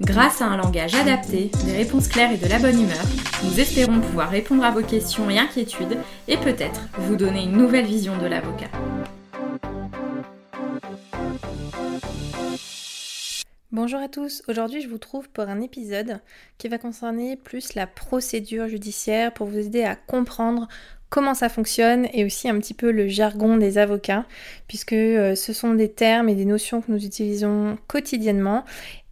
Grâce à un langage adapté, des réponses claires et de la bonne humeur, nous espérons pouvoir répondre à vos questions et inquiétudes et peut-être vous donner une nouvelle vision de l'avocat. Bonjour à tous, aujourd'hui je vous trouve pour un épisode qui va concerner plus la procédure judiciaire pour vous aider à comprendre comment ça fonctionne et aussi un petit peu le jargon des avocats puisque euh, ce sont des termes et des notions que nous utilisons quotidiennement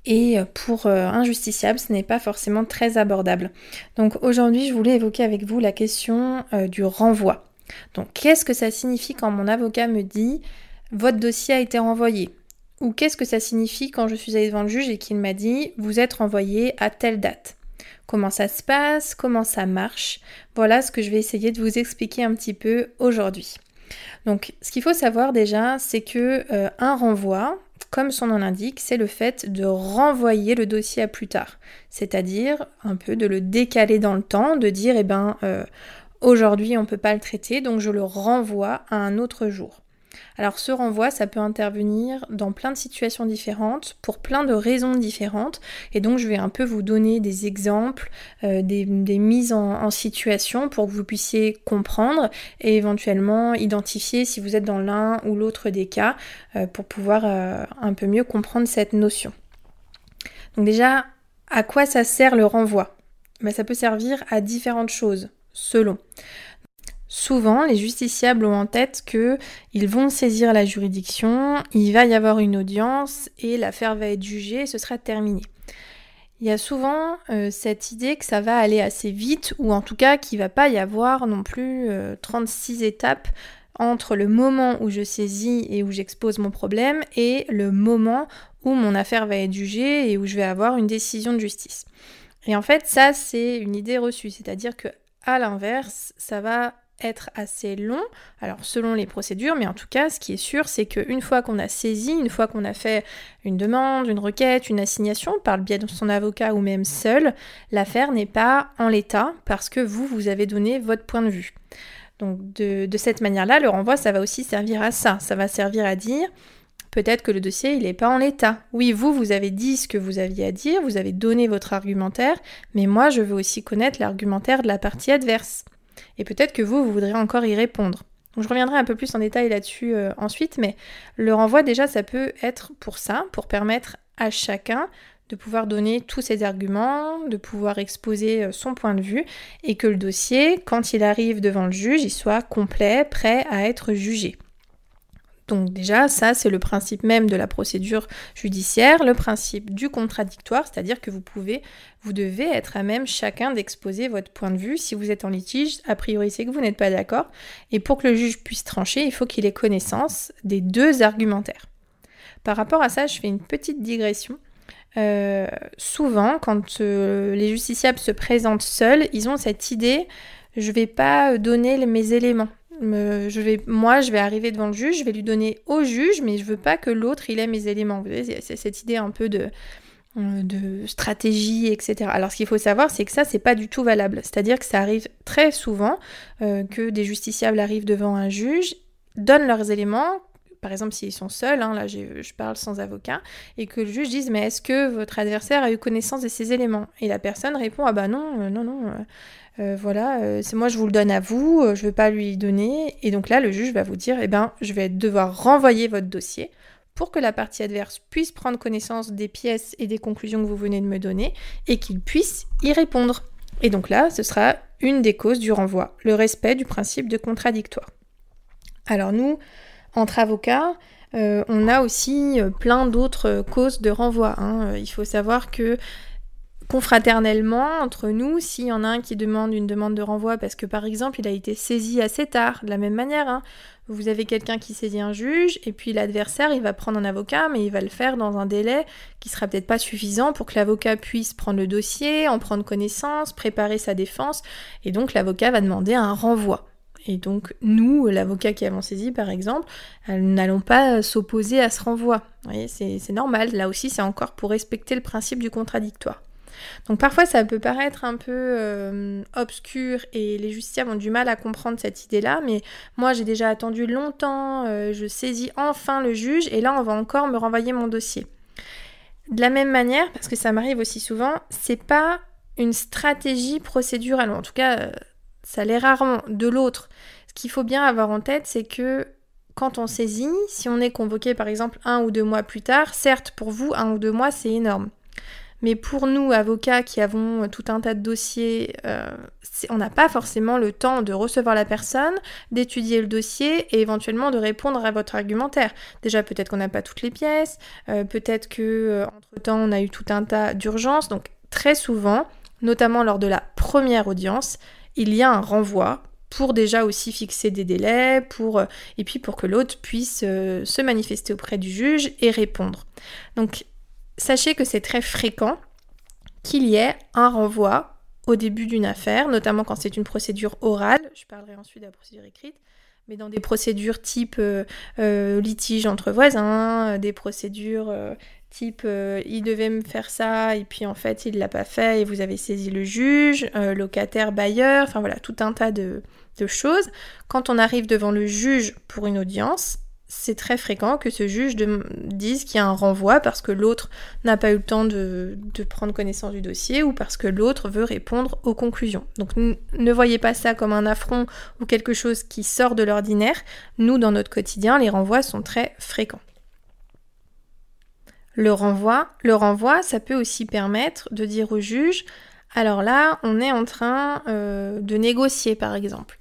et pour euh, un justiciable, ce n'est pas forcément très abordable. Donc aujourd'hui, je voulais évoquer avec vous la question euh, du renvoi. Donc qu'est-ce que ça signifie quand mon avocat me dit votre dossier a été renvoyé Ou qu'est-ce que ça signifie quand je suis allée devant le juge et qu'il m'a dit vous êtes renvoyé à telle date Comment ça se passe? Comment ça marche? Voilà ce que je vais essayer de vous expliquer un petit peu aujourd'hui. Donc ce qu'il faut savoir déjà, c'est que euh, un renvoi, comme son nom l'indique, c'est le fait de renvoyer le dossier à plus tard. C'est-à-dire un peu de le décaler dans le temps, de dire, eh ben, euh, aujourd'hui on ne peut pas le traiter, donc je le renvoie à un autre jour. Alors ce renvoi, ça peut intervenir dans plein de situations différentes, pour plein de raisons différentes, et donc je vais un peu vous donner des exemples, euh, des, mises en, situation pour que vous puissiez comprendre et éventuellement identifier si vous êtes dans l'un ou l'autre des cas euh, pour pouvoir euh, un peu mieux comprendre cette notion. Donc déjà, à quoi ça sert le renvoi? Ben, Ça peut servir à différentes choses, selon. Souvent, les justiciables ont en tête que ils vont saisir la juridiction, il va y avoir une audience et l'affaire va être jugée et ce sera terminé. Il y a souvent euh, cette idée que ça va aller assez vite ou en tout cas qu'il ne va pas y avoir non plus 36 euh, étapes entre le moment où je saisis et où j'expose mon problème et le moment où mon affaire va être jugée et où je vais avoir une décision de justice. Et en fait, ça c'est une idée reçue, c'est-à-dire que à l'inverse, ça va être assez long, alors selon les procédures, mais en tout cas, ce qui est sûr, c'est qu'une fois qu'on a saisi, une fois qu'on a fait une demande, une requête, une assignation par le biais de son avocat ou même seul, l'affaire n'est pas en l'état parce que vous, vous avez donné votre point de vue. Donc de, de cette manière-là, le renvoi, ça va aussi servir à ça. Ça va servir à dire, peut-être que le dossier, il n'est pas en l'état. Oui, vous, vous avez dit ce que vous aviez à dire, vous avez donné votre argumentaire, mais moi, je veux aussi connaître l'argumentaire de la partie adverse. Et peut-être que vous, vous voudrez encore y répondre. Je reviendrai un peu plus en détail là-dessus euh, ensuite, mais le renvoi déjà, ça peut être pour ça, pour permettre à chacun de pouvoir donner tous ses arguments, de pouvoir exposer euh, son point de vue, et que le dossier, quand il arrive devant le juge, il soit complet, prêt à être jugé. Donc déjà, ça, c'est le principe même de la procédure judiciaire, le principe du contradictoire, c'est-à-dire que vous pouvez, vous devez être à même chacun d'exposer votre point de vue. Si vous êtes en litige, a priori, c'est que vous n'êtes pas d'accord. Et pour que le juge puisse trancher, il faut qu'il ait connaissance des deux argumentaires. Par rapport à ça, je fais une petite digression. Euh, souvent, quand euh, les justiciables se présentent seuls, ils ont cette idée je vais pas donner mes éléments je vais, moi, je vais arriver devant le juge, je vais lui donner au juge, mais je veux pas que l'autre il ait mes éléments. Vous voyez, c'est cette idée un peu de, euh, de stratégie, etc. Alors, ce qu'il faut savoir, c'est que ça, c'est pas du tout valable. C'est-à-dire que ça arrive très souvent euh, que des justiciables arrivent devant un juge, donnent leurs éléments, par exemple s'ils sont seuls, hein, là je parle sans avocat, et que le juge dise mais est-ce que votre adversaire a eu connaissance de ces éléments? Et la personne répond ah bah non, euh, non, non, euh, voilà, euh, c'est moi je vous le donne à vous, je ne vais pas lui donner. Et donc là le juge va vous dire eh ben je vais devoir renvoyer votre dossier pour que la partie adverse puisse prendre connaissance des pièces et des conclusions que vous venez de me donner et qu'il puisse y répondre. Et donc là, ce sera une des causes du renvoi, le respect du principe de contradictoire. Alors nous, entre avocats, euh, on a aussi euh, plein d'autres causes de renvoi. Hein. Euh, il faut savoir que confraternellement, entre nous, s'il y en a un qui demande une demande de renvoi parce que par exemple il a été saisi assez tard, de la même manière, hein, vous avez quelqu'un qui saisit un juge et puis l'adversaire il va prendre un avocat mais il va le faire dans un délai qui sera peut-être pas suffisant pour que l'avocat puisse prendre le dossier, en prendre connaissance, préparer sa défense et donc l'avocat va demander un renvoi. Et donc nous, l'avocat qui avons saisi par exemple, n'allons pas s'opposer à ce renvoi. Vous voyez, c'est normal. Là aussi, c'est encore pour respecter le principe du contradictoire. Donc parfois ça peut paraître un peu euh, obscur et les justiciables ont du mal à comprendre cette idée-là, mais moi j'ai déjà attendu longtemps, euh, je saisis enfin le juge et là on va encore me renvoyer mon dossier. De la même manière, parce que ça m'arrive aussi souvent, c'est pas une stratégie procédurale, en tout cas euh, ça l'est rarement de l'autre. Ce qu'il faut bien avoir en tête, c'est que quand on saisit, si on est convoqué par exemple un ou deux mois plus tard, certes pour vous un ou deux mois c'est énorme. Mais pour nous, avocats qui avons tout un tas de dossiers, euh, on n'a pas forcément le temps de recevoir la personne, d'étudier le dossier et éventuellement de répondre à votre argumentaire. Déjà, peut-être qu'on n'a pas toutes les pièces, euh, peut-être que euh, entre-temps on a eu tout un tas d'urgences. Donc très souvent, notamment lors de la première audience, il y a un renvoi pour déjà aussi fixer des délais, pour, et puis pour que l'autre puisse se manifester auprès du juge et répondre. Donc sachez que c'est très fréquent qu'il y ait un renvoi au début d'une affaire, notamment quand c'est une procédure orale, je parlerai ensuite de la procédure écrite, mais dans des procédures type euh, euh, litige entre voisins, euh, des procédures type il devait me faire ça et puis en fait il l'a pas fait et vous avez saisi le juge, locataire, bailleur, enfin voilà, tout un tas de choses. Quand on arrive devant le juge pour une audience, c'est très fréquent que ce juge dise qu'il y a un renvoi parce que l'autre n'a pas eu le temps de, prendre connaissance du dossier ou parce que l'autre veut répondre aux conclusions. Donc ne voyez pas ça comme un affront ou quelque chose qui sort de l'ordinaire. Nous, dans notre quotidien, les renvois sont très fréquents. Le renvoi, le renvoi, ça peut aussi permettre de dire au juge, alors là, on est en train euh, de négocier, par exemple.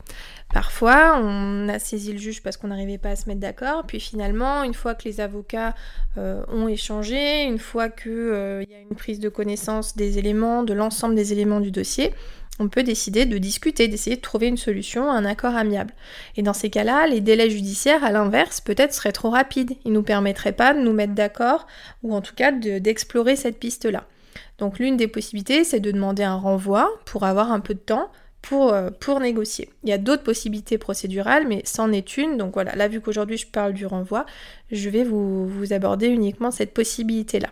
Parfois, on a saisi le juge parce qu'on n'arrivait pas à se mettre d'accord, puis finalement, une fois que les avocats euh, ont échangé, une fois qu'il euh, y a une prise de connaissance des éléments, de l'ensemble des éléments du dossier, on peut décider de discuter, d'essayer de trouver une solution, un accord amiable. Et dans ces cas-là, les délais judiciaires, à l'inverse, peut-être seraient trop rapides. Ils ne nous permettraient pas de nous mettre d'accord, ou en tout cas d'explorer cette piste-là. Donc l'une des possibilités, c'est de demander un renvoi pour avoir un peu de temps pour, euh, pour négocier. Il y a d'autres possibilités procédurales, mais c'en est une. Donc voilà, là vu qu'aujourd'hui je parle du renvoi, je vais vous, aborder uniquement cette possibilité-là.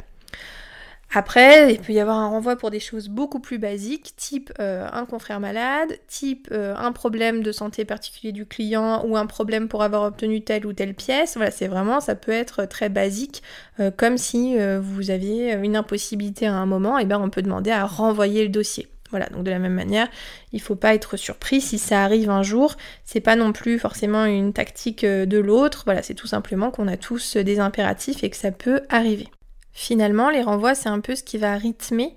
Après, il peut y avoir un renvoi pour des choses beaucoup plus basiques, type euh, un confrère malade, type euh, un problème de santé particulier du client ou un problème pour avoir obtenu telle ou telle pièce. Voilà, c'est vraiment, ça peut être très basique, comme si vous aviez une impossibilité à un moment, et bien on peut demander à renvoyer le dossier. Voilà, donc de la même manière, il ne faut pas être surpris si ça arrive un jour. C'est pas non plus forcément une tactique euh, de l'autre. Voilà, c'est tout simplement qu'on a tous des impératifs et que ça peut arriver. Finalement, les renvois, c'est un peu ce qui va rythmer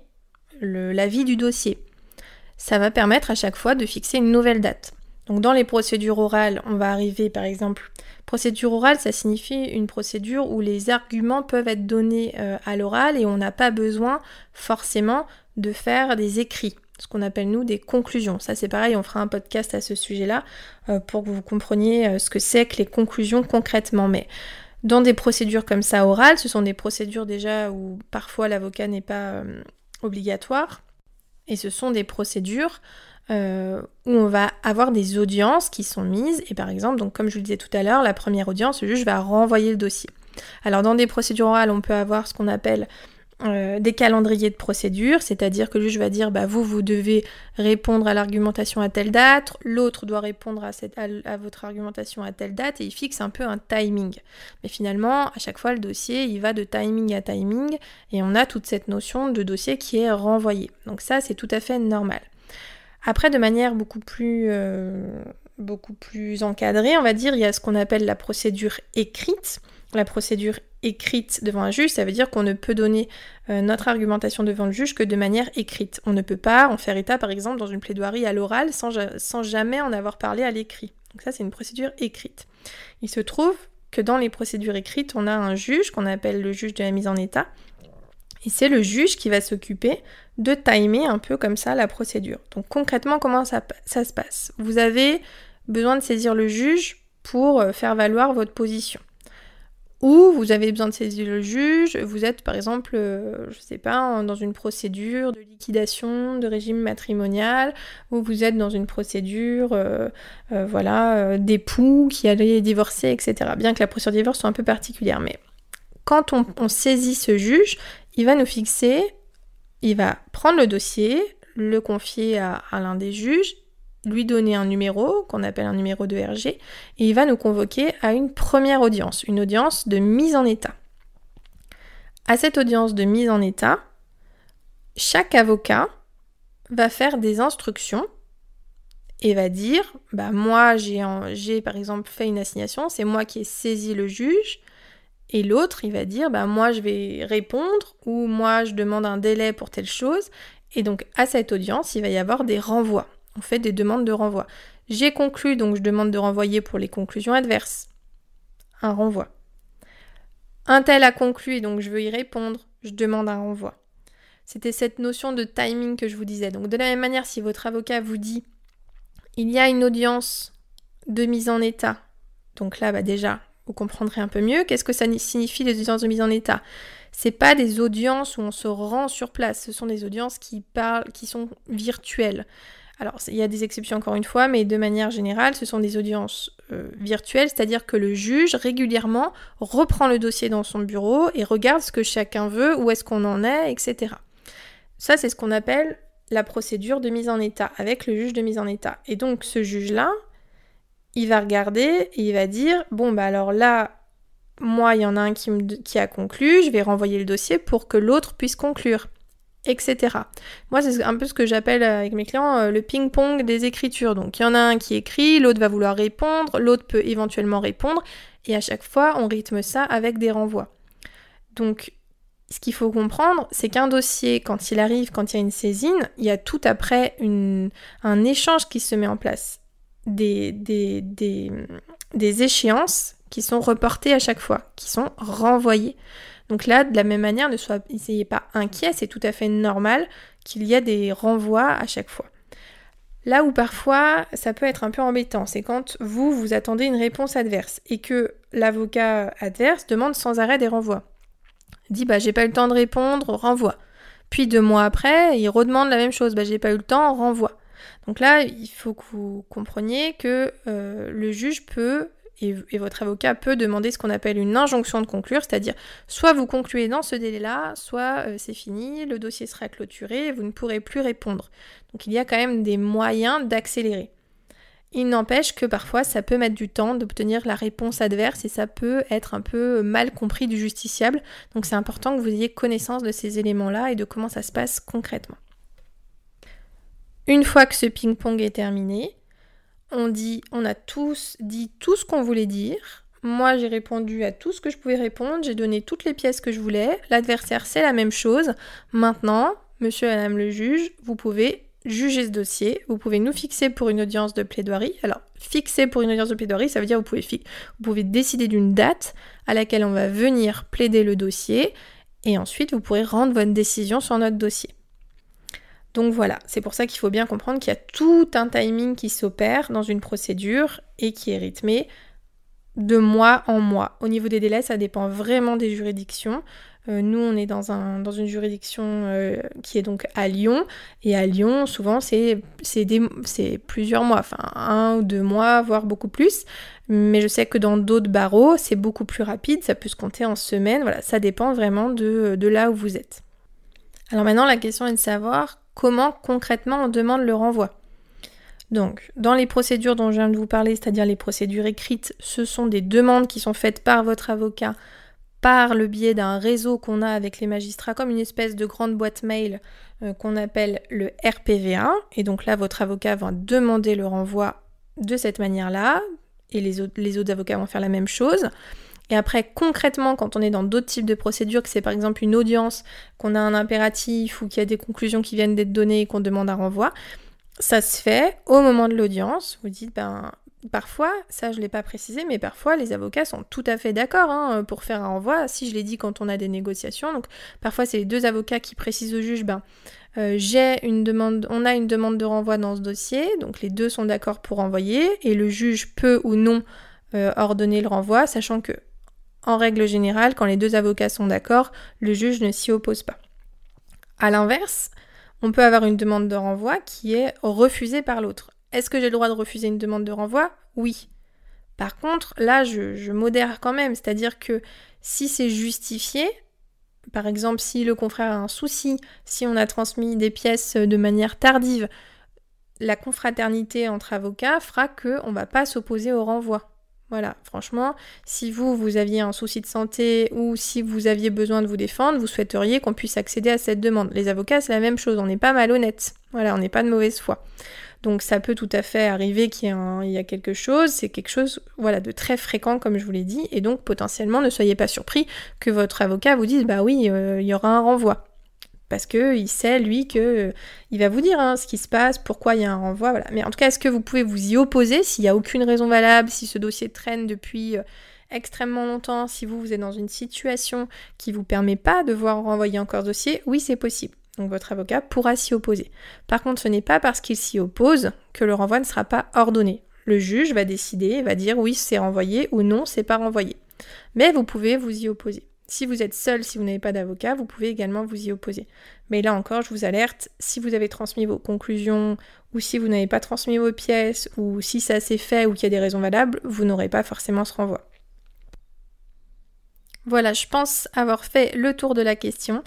la vie du dossier. Ça va permettre à chaque fois de fixer une nouvelle date. Donc dans les procédures orales, on va arriver par exemple, procédure orale, ça signifie une procédure où les arguments peuvent être donnés euh, à l'oral et on n'a pas besoin forcément de faire des écrits ce qu'on appelle nous des conclusions. Ça c'est pareil, on fera un podcast à ce sujet-là euh, pour que vous compreniez euh, ce que c'est que les conclusions concrètement. Mais dans des procédures comme ça orales, ce sont des procédures déjà où parfois l'avocat n'est pas euh, obligatoire. Et ce sont des procédures où on va avoir des audiences qui sont mises. Et par exemple, donc comme je vous le disais tout à l'heure, la première audience, le juge va renvoyer le dossier. Alors dans des procédures orales, on peut avoir ce qu'on appelle euh, des calendriers de procédure, c'est-à-dire que le juge va dire bah vous vous devez répondre à l'argumentation à telle date, l'autre doit répondre à, cette, à, votre argumentation à telle date et il fixe un peu un timing. Mais finalement, à chaque fois le dossier il va de timing à timing et on a toute cette notion de dossier qui est renvoyé. Donc ça c'est tout à fait normal. Après de manière beaucoup plus euh, beaucoup plus encadrée, on va dire, il y a ce qu'on appelle la procédure écrite. La procédure écrite devant un juge, ça veut dire qu'on ne peut donner euh, notre argumentation devant le juge que de manière écrite. On ne peut pas en faire état, par exemple, dans une plaidoirie à l'oral sans, sans jamais en avoir parlé à l'écrit. Donc ça, c'est une procédure écrite. Il se trouve que dans les procédures écrites, on a un juge qu'on appelle le juge de la mise en état. Et c'est le juge qui va s'occuper de timer un peu comme ça la procédure. Donc concrètement, comment ça, ça se passe? Vous avez besoin de saisir le juge pour euh, faire valoir votre position ou vous avez besoin de saisir le juge, vous êtes par exemple, euh, je sais pas, dans une procédure de liquidation de régime matrimonial, ou vous êtes dans une procédure, euh, euh, voilà, d'époux qui allait divorcer, etc. Bien que la procédure de divorce soit un peu particulière, mais quand on, saisit ce juge, il va nous fixer, il va prendre le dossier, le confier à l'un des juges lui donner un numéro qu'on appelle un numéro de RG et il va nous convoquer à une première audience, une audience de mise en état. À cette audience de mise en état, chaque avocat va faire des instructions et va dire bah moi j'ai par exemple fait une assignation, c'est moi qui ai saisi le juge et l'autre il va dire bah moi je vais répondre ou moi je demande un délai pour telle chose et donc à cette audience, il va y avoir des renvois on fait des demandes de renvoi. J'ai conclu, donc je demande de renvoyer pour les conclusions adverses. Un renvoi. Un tel a conclu et donc je veux y répondre, je demande un renvoi. C'était cette notion de timing que je vous disais. Donc de la même manière, si votre avocat vous dit il y a une audience de mise en état, donc là bah déjà, vous comprendrez un peu mieux. Qu'est-ce que ça signifie les audiences de mise en état C'est pas des audiences où on se rend sur place, ce sont des audiences qui parlent, qui sont virtuelles. Alors, il y a des exceptions encore une fois, mais de manière générale, ce sont des audiences euh, virtuelles, c'est-à-dire que le juge régulièrement reprend le dossier dans son bureau et regarde ce que chacun veut, où est-ce qu'on en est, etc. Ça, c'est ce qu'on appelle la procédure de mise en état, avec le juge de mise en état. Et donc, ce juge-là, il va regarder et il va dire, bon, bah alors là, moi, il y en a un qui, qui a conclu, je vais renvoyer le dossier pour que l'autre puisse conclure etc. Moi, c'est un peu ce que j'appelle avec mes clients euh, le ping-pong des écritures. Donc, il y en a un qui écrit, l'autre va vouloir répondre, l'autre peut éventuellement répondre, et à chaque fois, on rythme ça avec des renvois. Donc, ce qu'il faut comprendre, c'est qu'un dossier, quand il arrive, quand il y a une saisine, il y a tout après un échange qui se met en place. Des échéances qui sont reportées à chaque fois, qui sont renvoyées. Donc là, de la même manière, ne soyez pas inquiet, c'est tout à fait normal qu'il y ait des renvois à chaque fois. Là où parfois ça peut être un peu embêtant, c'est quand vous, vous attendez une réponse adverse et que l'avocat adverse demande sans arrêt des renvois. Il dit bah j'ai pas eu le temps de répondre, renvoi. Puis deux mois après, il redemande la même chose, bah j'ai pas eu le temps, renvoi. Donc là, il faut que vous compreniez que euh, le juge peut et, votre avocat peut demander ce qu'on appelle une injonction de conclure, c'est-à-dire soit vous concluez dans ce délai-là, soit euh, c'est fini, le dossier sera clôturé, vous ne pourrez plus répondre. Donc il y a quand même des moyens d'accélérer. Il n'empêche que parfois ça peut mettre du temps d'obtenir la réponse adverse et ça peut être un peu mal compris du justiciable. Donc c'est important que vous ayez connaissance de ces éléments-là et de comment ça se passe concrètement. Une fois que ce ping-pong est terminé, on dit, on a tous dit tout ce qu'on voulait dire. Moi, j'ai répondu à tout ce que je pouvais répondre. J'ai donné toutes les pièces que je voulais. L'adversaire, c'est la même chose. Maintenant, monsieur et madame le juge, vous pouvez juger ce dossier. Vous pouvez nous fixer pour une audience de plaidoirie. Alors, fixer pour une audience de plaidoirie, ça veut dire vous vous pouvez décider d'une date à laquelle on va venir plaider le dossier. Et ensuite, vous pourrez rendre votre décision sur notre dossier. Donc voilà, c'est pour ça qu'il faut bien comprendre qu'il y a tout un timing qui s'opère dans une procédure et qui est rythmé de mois en mois. Au niveau des délais, ça dépend vraiment des juridictions. Euh, nous, on est dans, un, dans une juridiction euh, qui est donc à Lyon. Et à Lyon, souvent, c'est plusieurs mois, enfin un ou deux mois, voire beaucoup plus. Mais je sais que dans d'autres barreaux, c'est beaucoup plus rapide, ça peut se compter en semaines. Voilà, ça dépend vraiment de, de là où vous êtes. Alors maintenant, la question est de savoir comment concrètement on demande le renvoi. Donc, dans les procédures dont je viens de vous parler, c'est-à-dire les procédures écrites, ce sont des demandes qui sont faites par votre avocat par le biais d'un réseau qu'on a avec les magistrats, comme une espèce de grande boîte mail euh, qu'on appelle le RPVA. Et donc là, votre avocat va demander le renvoi de cette manière-là, et les autres avocats vont faire la même chose. Et après, concrètement, quand on est dans d'autres types de procédures, que c'est par exemple une audience, qu'on a un impératif ou qu'il y a des conclusions qui viennent d'être données et qu'on demande un renvoi, ça se fait au moment de l'audience. Vous dites, ben, parfois, ça je ne l'ai pas précisé, mais parfois les avocats sont tout à fait d'accord hein, pour faire un renvoi. Si je l'ai dit quand on a des négociations, donc parfois c'est les deux avocats qui précisent au juge, ben, euh, j'ai une demande, on a une demande de renvoi dans ce dossier, donc les deux sont d'accord pour renvoyer, et le juge peut ou non euh, ordonner le renvoi, sachant que en règle générale, quand les deux avocats sont d'accord, le juge ne s'y oppose pas. A l'inverse, on peut avoir une demande de renvoi qui est refusée par l'autre. Est-ce que j'ai le droit de refuser une demande de renvoi? Oui. Par contre, là, je, modère quand même, c'est-à-dire que si c'est justifié, par exemple, si le confrère a un souci, si on a transmis des pièces de manière tardive, la confraternité entre avocats fera qu'on ne va pas s'opposer au renvoi. Voilà, franchement, si vous, vous aviez un souci de santé ou si vous aviez besoin de vous défendre, vous souhaiteriez qu'on puisse accéder à cette demande. Les avocats, c'est la même chose, on n'est pas malhonnête. Voilà, on n'est pas de mauvaise foi. Donc ça peut tout à fait arriver qu'il y, a quelque chose, c'est quelque chose voilà, de très fréquent comme je vous l'ai dit, et donc potentiellement ne soyez pas surpris que votre avocat vous dise bah oui, euh, il y aura un renvoi. Parce qu'il sait, lui, que euh, il va vous dire hein, ce qui se passe, pourquoi il y a un renvoi, voilà. Mais en tout cas, est-ce que vous pouvez vous y opposer s'il n'y a aucune raison valable, si ce dossier traîne depuis euh, extrêmement longtemps, si vous, vous êtes dans une situation qui ne vous permet pas de voir renvoyer encore ce dossier? Oui, c'est possible. Donc votre avocat pourra s'y opposer. Par contre, ce n'est pas parce qu'il s'y oppose que le renvoi ne sera pas ordonné. Le juge va décider, va dire oui, c'est renvoyé ou non, c'est pas renvoyé. Mais vous pouvez vous y opposer. Si vous êtes seul, si vous n'avez pas d'avocat, vous pouvez également vous y opposer. Mais là encore, je vous alerte, si vous avez transmis vos conclusions, ou si vous n'avez pas transmis vos pièces, ou si ça s'est fait ou qu'il y a des raisons valables, vous n'aurez pas forcément ce renvoi. Voilà, je pense avoir fait le tour de la question.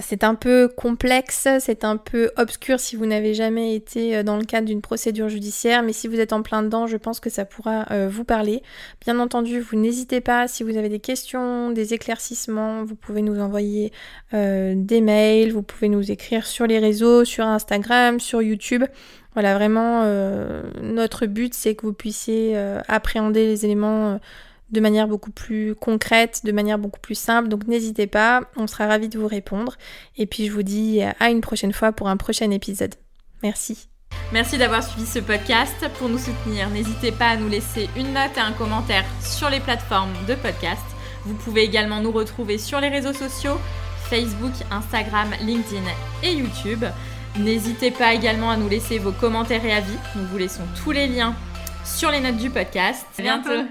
C'est un peu complexe, c'est un peu obscur si vous n'avez jamais été euh, dans le cadre d'une procédure judiciaire, mais si vous êtes en plein dedans, je pense que ça pourra euh, vous parler. Bien entendu, vous n'hésitez pas, si vous avez des questions, des éclaircissements, vous pouvez nous envoyer euh, des mails, vous pouvez nous écrire sur les réseaux, sur Instagram, sur YouTube. Voilà, vraiment, notre but, c'est que vous puissiez appréhender les éléments de manière beaucoup plus concrète, de manière beaucoup plus simple. Donc n'hésitez pas, on sera ravis de vous répondre. Et puis je vous dis à une prochaine fois pour un prochain épisode. Merci. Merci d'avoir suivi ce podcast. Pour nous soutenir, n'hésitez pas à nous laisser une note et un commentaire sur les plateformes de podcast. Vous pouvez également nous retrouver sur les réseaux sociaux, Facebook, Instagram, LinkedIn et YouTube. N'hésitez pas également à nous laisser vos commentaires et avis. Nous vous laissons tous les liens sur les notes du podcast. À bientôt.